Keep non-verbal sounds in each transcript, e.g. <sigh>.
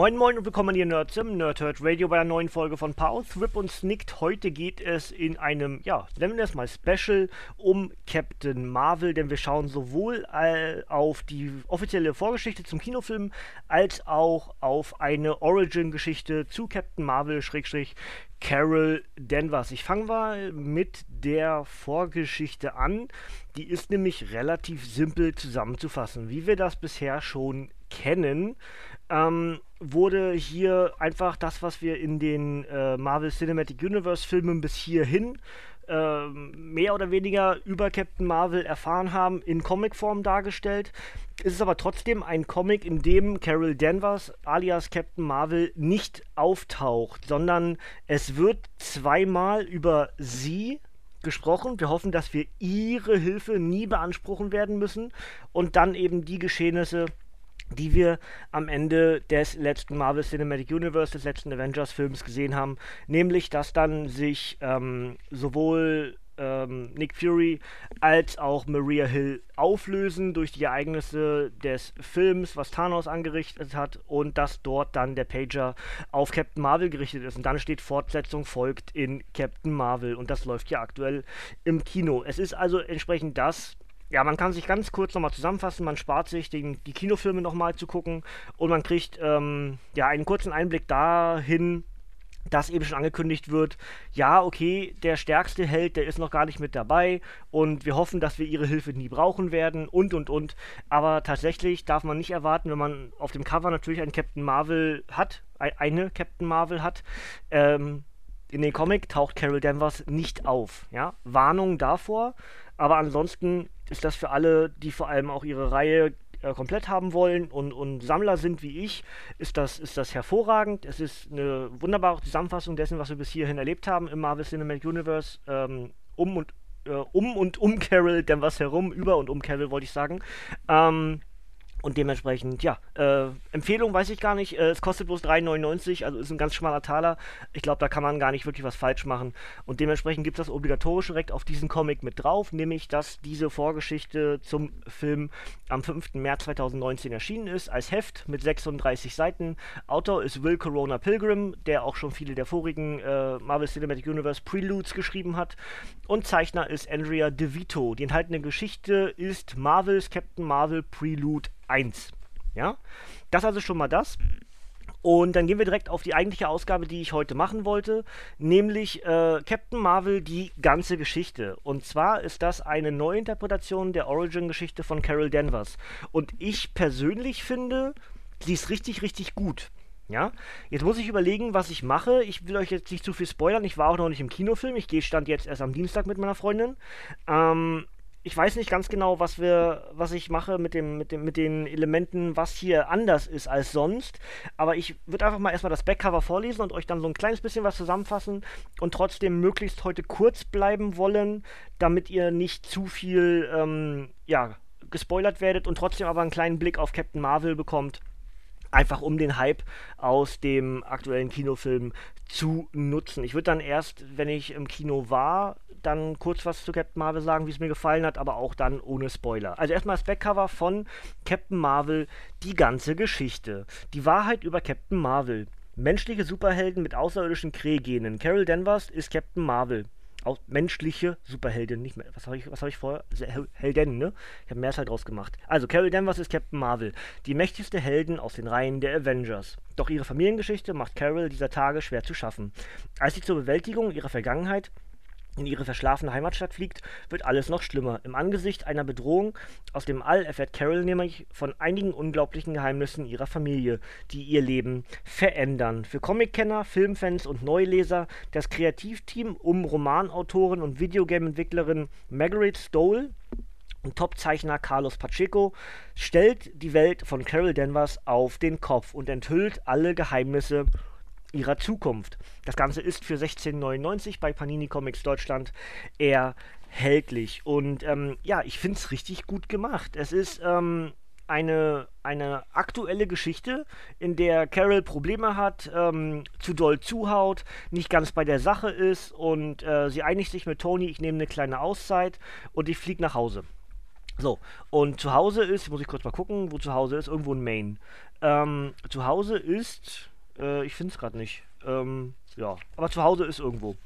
Moin Moin und willkommen hier Nerds im Nerdhurt Radio bei einer neuen Folge von Pow, Thrip und Snicked. Heute geht es in einem, ja, nennen wir es mal Special um Captain Marvel, denn wir schauen sowohl äh, auf die offizielle Vorgeschichte zum Kinofilm als auch auf eine Origin-Geschichte zu Captain Marvel, Schrägstrich, Carol Danvers. Ich fange mal mit der Vorgeschichte an. Die ist nämlich relativ simpel zusammenzufassen, wie wir das bisher schon kennen ähm, wurde hier einfach das, was wir in den äh, Marvel Cinematic Universe Filmen bis hierhin äh, mehr oder weniger über Captain Marvel erfahren haben, in Comicform dargestellt. Es ist aber trotzdem ein Comic, in dem Carol Danvers alias Captain Marvel nicht auftaucht, sondern es wird zweimal über sie gesprochen. Wir hoffen, dass wir ihre Hilfe nie beanspruchen werden müssen und dann eben die Geschehnisse die wir am Ende des letzten Marvel Cinematic Universe, des letzten Avengers-Films gesehen haben, nämlich dass dann sich ähm, sowohl ähm, Nick Fury als auch Maria Hill auflösen durch die Ereignisse des Films, was Thanos angerichtet hat und dass dort dann der Pager auf Captain Marvel gerichtet ist. Und dann steht Fortsetzung folgt in Captain Marvel. Und das läuft ja aktuell im Kino. Es ist also entsprechend das, ja, man kann sich ganz kurz nochmal zusammenfassen, man spart sich den, die Kinofilme nochmal zu gucken und man kriegt ähm, ja einen kurzen Einblick dahin, dass eben schon angekündigt wird, ja, okay, der stärkste Held, der ist noch gar nicht mit dabei und wir hoffen, dass wir ihre Hilfe nie brauchen werden und und und. Aber tatsächlich darf man nicht erwarten, wenn man auf dem Cover natürlich einen Captain Marvel hat, eine Captain Marvel hat, ähm, in den Comic taucht Carol Danvers nicht auf. Ja? Warnung davor, aber ansonsten ist das für alle, die vor allem auch ihre Reihe äh, komplett haben wollen und, und Sammler sind wie ich, ist das, ist das hervorragend. Es ist eine wunderbare Zusammenfassung dessen, was wir bis hierhin erlebt haben im Marvel Cinematic Universe, ähm, um und äh, um und um Carol, denn was herum, über und um Carol wollte ich sagen. Ähm, und dementsprechend, ja, äh, Empfehlung weiß ich gar nicht. Äh, es kostet bloß 3,99, also ist ein ganz schmaler Taler. Ich glaube, da kann man gar nicht wirklich was falsch machen. Und dementsprechend gibt es das obligatorische direkt auf diesen Comic mit drauf, nämlich, dass diese Vorgeschichte zum Film am 5. März 2019 erschienen ist, als Heft mit 36 Seiten. Autor ist Will Corona Pilgrim, der auch schon viele der vorigen äh, Marvel Cinematic Universe Preludes geschrieben hat. Und Zeichner ist Andrea DeVito. Die enthaltene Geschichte ist Marvels Captain Marvel Prelude 1. Ja, das also schon mal das. Und dann gehen wir direkt auf die eigentliche Ausgabe, die ich heute machen wollte, nämlich äh, Captain Marvel, die ganze Geschichte. Und zwar ist das eine Neuinterpretation der Origin-Geschichte von Carol Danvers. Und ich persönlich finde, sie ist richtig, richtig gut. Ja, jetzt muss ich überlegen, was ich mache. Ich will euch jetzt nicht zu viel spoilern. Ich war auch noch nicht im Kinofilm. Ich gehe stand jetzt erst am Dienstag mit meiner Freundin. Ähm, ich weiß nicht ganz genau, was wir, was ich mache mit dem, mit dem, mit den Elementen, was hier anders ist als sonst. Aber ich würde einfach mal erstmal das Backcover vorlesen und euch dann so ein kleines bisschen was zusammenfassen und trotzdem möglichst heute kurz bleiben wollen, damit ihr nicht zu viel, ähm, ja, gespoilert werdet und trotzdem aber einen kleinen Blick auf Captain Marvel bekommt einfach um den Hype aus dem aktuellen Kinofilm zu nutzen. Ich würde dann erst, wenn ich im Kino war, dann kurz was zu Captain Marvel sagen, wie es mir gefallen hat, aber auch dann ohne Spoiler. Also erstmal das Backcover von Captain Marvel, die ganze Geschichte. Die Wahrheit über Captain Marvel. Menschliche Superhelden mit außerirdischen Krähgenen. Carol Danvers ist Captain Marvel auch menschliche Superheldin, nicht mehr. Was habe ich, hab ich vorher? Heldin, ne? Ich habe mehr halt draus gemacht. Also, Carol Danvers ist Captain Marvel, die mächtigste Heldin aus den Reihen der Avengers. Doch ihre Familiengeschichte macht Carol dieser Tage schwer zu schaffen. Als sie zur Bewältigung ihrer Vergangenheit in ihre verschlafene Heimatstadt fliegt, wird alles noch schlimmer. Im Angesicht einer Bedrohung aus dem All erfährt Carol nämlich von einigen unglaublichen Geheimnissen ihrer Familie, die ihr Leben verändern. Für Comickenner, Filmfans und Neuleser das Kreativteam um Romanautorin und Videogame-Entwicklerin Margaret Stoll Und Top-Zeichner Carlos Pacheco stellt die Welt von Carol Danvers auf den Kopf und enthüllt alle Geheimnisse ihrer Zukunft. Das Ganze ist für 16,99 bei Panini Comics Deutschland erhältlich. Und ähm, ja, ich finde es richtig gut gemacht. Es ist ähm, eine, eine aktuelle Geschichte, in der Carol Probleme hat, ähm, zu doll zuhaut, nicht ganz bei der Sache ist und äh, sie einigt sich mit Tony, ich nehme eine kleine Auszeit und ich fliege nach Hause. So, und zu Hause ist, muss ich kurz mal gucken, wo zu Hause ist, irgendwo in Maine. Ähm, zu Hause ist, äh, ich finde es gerade nicht. Ähm, ja, aber zu Hause ist irgendwo.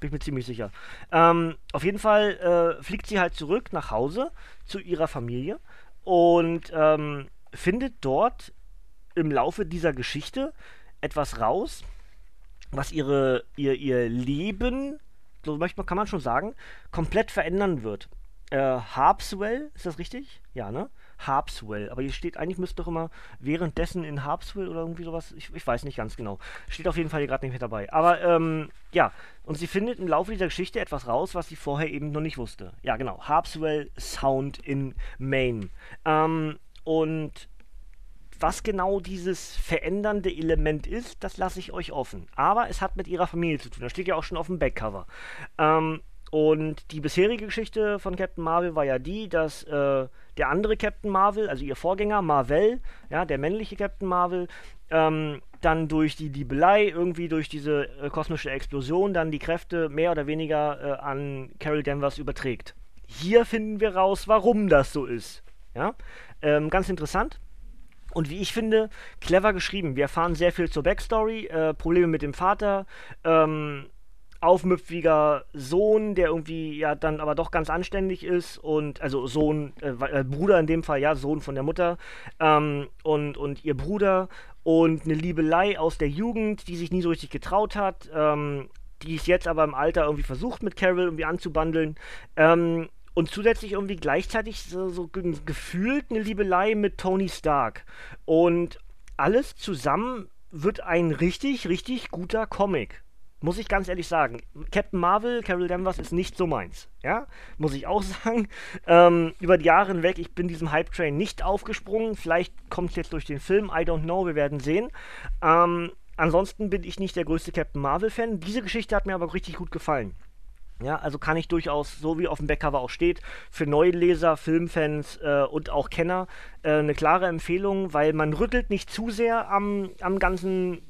Bin ich mir ziemlich sicher. Ähm, auf jeden Fall äh, fliegt sie halt zurück nach Hause zu ihrer Familie und ähm, findet dort im Laufe dieser Geschichte etwas raus, was ihre, ihr, ihr Leben, so kann man schon sagen, komplett verändern wird. Äh, Harpswell, ist das richtig? Ja, ne? Harpswell. Aber hier steht, eigentlich müsste doch immer währenddessen in Harpswell oder irgendwie sowas. Ich, ich weiß nicht ganz genau. Steht auf jeden Fall hier gerade nicht mehr dabei. Aber ähm, ja, und sie findet im Laufe dieser Geschichte etwas raus, was sie vorher eben noch nicht wusste. Ja, genau. Harpswell Sound in Maine. Ähm, und was genau dieses verändernde Element ist, das lasse ich euch offen. Aber es hat mit ihrer Familie zu tun. Das steht ja auch schon auf dem Backcover. Ähm, und die bisherige Geschichte von Captain Marvel war ja die, dass äh, der andere Captain Marvel, also ihr Vorgänger Marvel, ja, der männliche Captain Marvel, ähm, dann durch die Diebelei, irgendwie durch diese äh, kosmische Explosion, dann die Kräfte mehr oder weniger äh, an Carol Danvers überträgt. Hier finden wir raus, warum das so ist. Ja? Ähm, ganz interessant. Und wie ich finde, clever geschrieben. Wir erfahren sehr viel zur Backstory, äh, Probleme mit dem Vater, ähm, aufmüpfiger Sohn, der irgendwie ja dann aber doch ganz anständig ist und also Sohn, äh, äh, Bruder in dem Fall, ja, Sohn von der Mutter ähm, und, und ihr Bruder und eine Liebelei aus der Jugend, die sich nie so richtig getraut hat, ähm, die es jetzt aber im Alter irgendwie versucht mit Carol irgendwie anzubandeln. Ähm, und zusätzlich irgendwie gleichzeitig so, so gefühlt eine Liebelei mit Tony Stark. Und alles zusammen wird ein richtig, richtig guter Comic. Muss ich ganz ehrlich sagen. Captain Marvel, Carol Danvers ist nicht so meins. Ja, muss ich auch <laughs> sagen. Ähm, über die Jahre hinweg, ich bin diesem Hype-Train nicht aufgesprungen. Vielleicht kommt es jetzt durch den Film, I don't know, wir werden sehen. Ähm, ansonsten bin ich nicht der größte Captain Marvel-Fan. Diese Geschichte hat mir aber richtig gut gefallen. Ja, also kann ich durchaus, so wie auf dem Backcover auch steht, für neue Leser, Filmfans äh, und auch Kenner äh, eine klare Empfehlung, weil man rüttelt nicht zu sehr am, am ganzen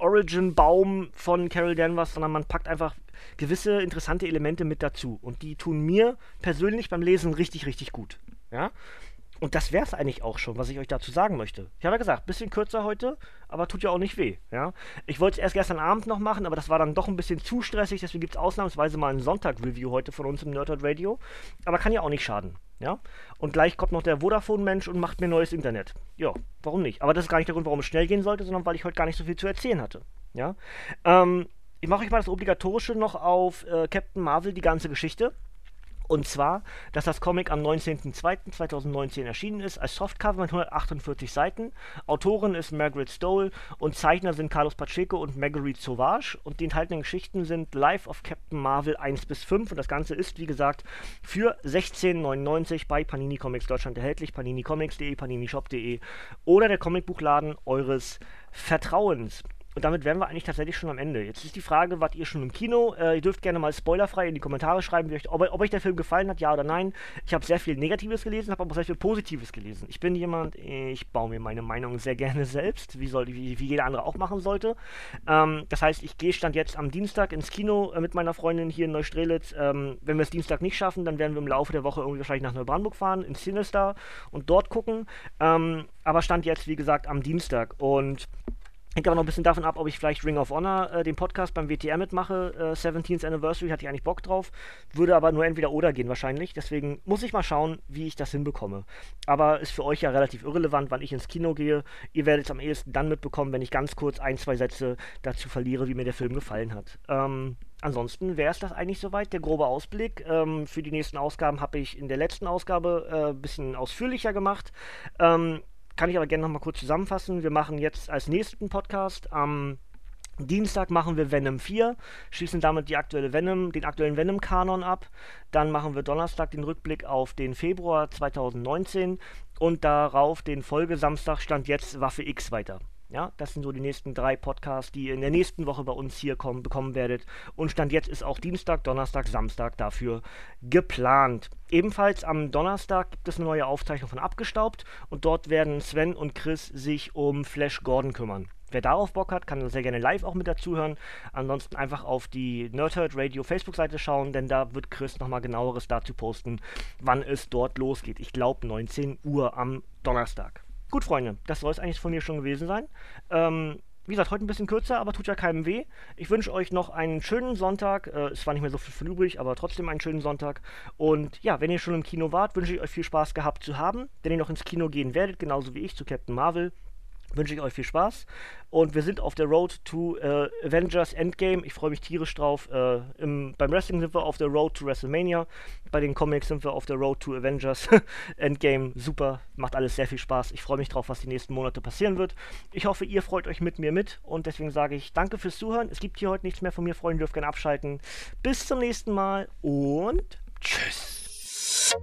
Origin-Baum von Carol Danvers, sondern man packt einfach gewisse interessante Elemente mit dazu. Und die tun mir persönlich beim Lesen richtig, richtig gut. Ja? Und das wäre es eigentlich auch schon, was ich euch dazu sagen möchte. Ich habe ja gesagt, bisschen kürzer heute, aber tut ja auch nicht weh. Ja? Ich wollte es erst gestern Abend noch machen, aber das war dann doch ein bisschen zu stressig, deswegen gibt es ausnahmsweise mal ein Sonntag-Review heute von uns im Nerdhurt Radio. Aber kann ja auch nicht schaden. Ja? Und gleich kommt noch der Vodafone-Mensch und macht mir neues Internet. Ja, warum nicht? Aber das ist gar nicht der Grund, warum es schnell gehen sollte, sondern weil ich heute gar nicht so viel zu erzählen hatte. Ja? Ähm, ich mache euch mal das Obligatorische noch auf äh, Captain Marvel, die ganze Geschichte. Und zwar, dass das Comic am 19.02.2019 erschienen ist, als Softcover mit 148 Seiten. Autorin ist Margaret Stoll und Zeichner sind Carlos Pacheco und Marguerite Sauvage. Und die enthaltenen Geschichten sind Life of Captain Marvel 1 bis 5. Und das Ganze ist, wie gesagt, für 16,99 bei Panini Comics Deutschland erhältlich. paninicomics.de, paninishop.de oder der Comicbuchladen eures Vertrauens. Und damit wären wir eigentlich tatsächlich schon am Ende. Jetzt ist die Frage, wart ihr schon im Kino? Äh, ihr dürft gerne mal spoilerfrei in die Kommentare schreiben, euch, ob, ob, euch der Film gefallen hat, ja oder nein. Ich habe sehr viel Negatives gelesen, habe aber auch sehr viel Positives gelesen. Ich bin jemand, ich baue mir meine Meinung sehr gerne selbst, wie, soll, wie, wie jeder andere auch machen sollte. Ähm, das heißt, ich gehe stand jetzt am Dienstag ins Kino äh, mit meiner Freundin hier in Neustrelitz. Ähm, wenn wir es Dienstag nicht schaffen, dann werden wir im Laufe der Woche irgendwie wahrscheinlich nach Neubrandenburg fahren, ins Sinister und dort gucken. Ähm, aber stand jetzt, wie gesagt, am Dienstag und Hängt aber noch ein bisschen davon ab, ob ich vielleicht Ring of Honor, äh, den Podcast beim WTR mitmache. Äh, 17th Anniversary hatte ich eigentlich Bock drauf. Würde aber nur entweder oder gehen wahrscheinlich. Deswegen muss ich mal schauen, wie ich das hinbekomme. Aber ist für euch ja relativ irrelevant, wann ich ins Kino gehe. Ihr werdet es am ehesten dann mitbekommen, wenn ich ganz kurz ein, zwei Sätze dazu verliere, wie mir der Film gefallen hat. Ähm, ansonsten wäre es das eigentlich soweit, der grobe Ausblick. Ähm, für die nächsten Ausgaben habe ich in der letzten Ausgabe ein äh, bisschen ausführlicher gemacht. Ähm, kann ich aber gerne nochmal kurz zusammenfassen. Wir machen jetzt als nächsten Podcast am Dienstag machen wir Venom 4, schließen damit die aktuelle Venom, den aktuellen Venom-Kanon ab. Dann machen wir Donnerstag den Rückblick auf den Februar 2019 und darauf den Folgesamstag stand jetzt Waffe X weiter. Ja, das sind so die nächsten drei Podcasts, die ihr in der nächsten Woche bei uns hier kommen, bekommen werdet. Und Stand jetzt ist auch Dienstag, Donnerstag, Samstag dafür geplant. Ebenfalls am Donnerstag gibt es eine neue Aufzeichnung von Abgestaubt und dort werden Sven und Chris sich um Flash Gordon kümmern. Wer darauf Bock hat, kann sehr gerne live auch mit dazuhören. Ansonsten einfach auf die Nerdhurt Radio Facebook-Seite schauen, denn da wird Chris nochmal genaueres dazu posten, wann es dort losgeht. Ich glaube 19 Uhr am Donnerstag. Gut, Freunde, das soll es eigentlich von mir schon gewesen sein. Ähm, wie gesagt, heute ein bisschen kürzer, aber tut ja keinem weh. Ich wünsche euch noch einen schönen Sonntag. Äh, es war nicht mehr so viel von übrig, aber trotzdem einen schönen Sonntag. Und ja, wenn ihr schon im Kino wart, wünsche ich euch viel Spaß gehabt zu haben. Wenn ihr noch ins Kino gehen werdet, genauso wie ich zu Captain Marvel, wünsche ich euch viel Spaß. Und wir sind auf der Road to äh, Avengers Endgame. Ich freue mich tierisch drauf. Äh, im, beim Wrestling sind wir auf der Road to WrestleMania. Bei den Comics sind wir auf der Road to Avengers <laughs> Endgame. Super, macht alles sehr viel Spaß. Ich freue mich drauf, was die nächsten Monate passieren wird. Ich hoffe, ihr freut euch mit mir mit. Und deswegen sage ich danke fürs Zuhören. Es gibt hier heute nichts mehr von mir. Freunde, dürft gerne abschalten. Bis zum nächsten Mal und tschüss.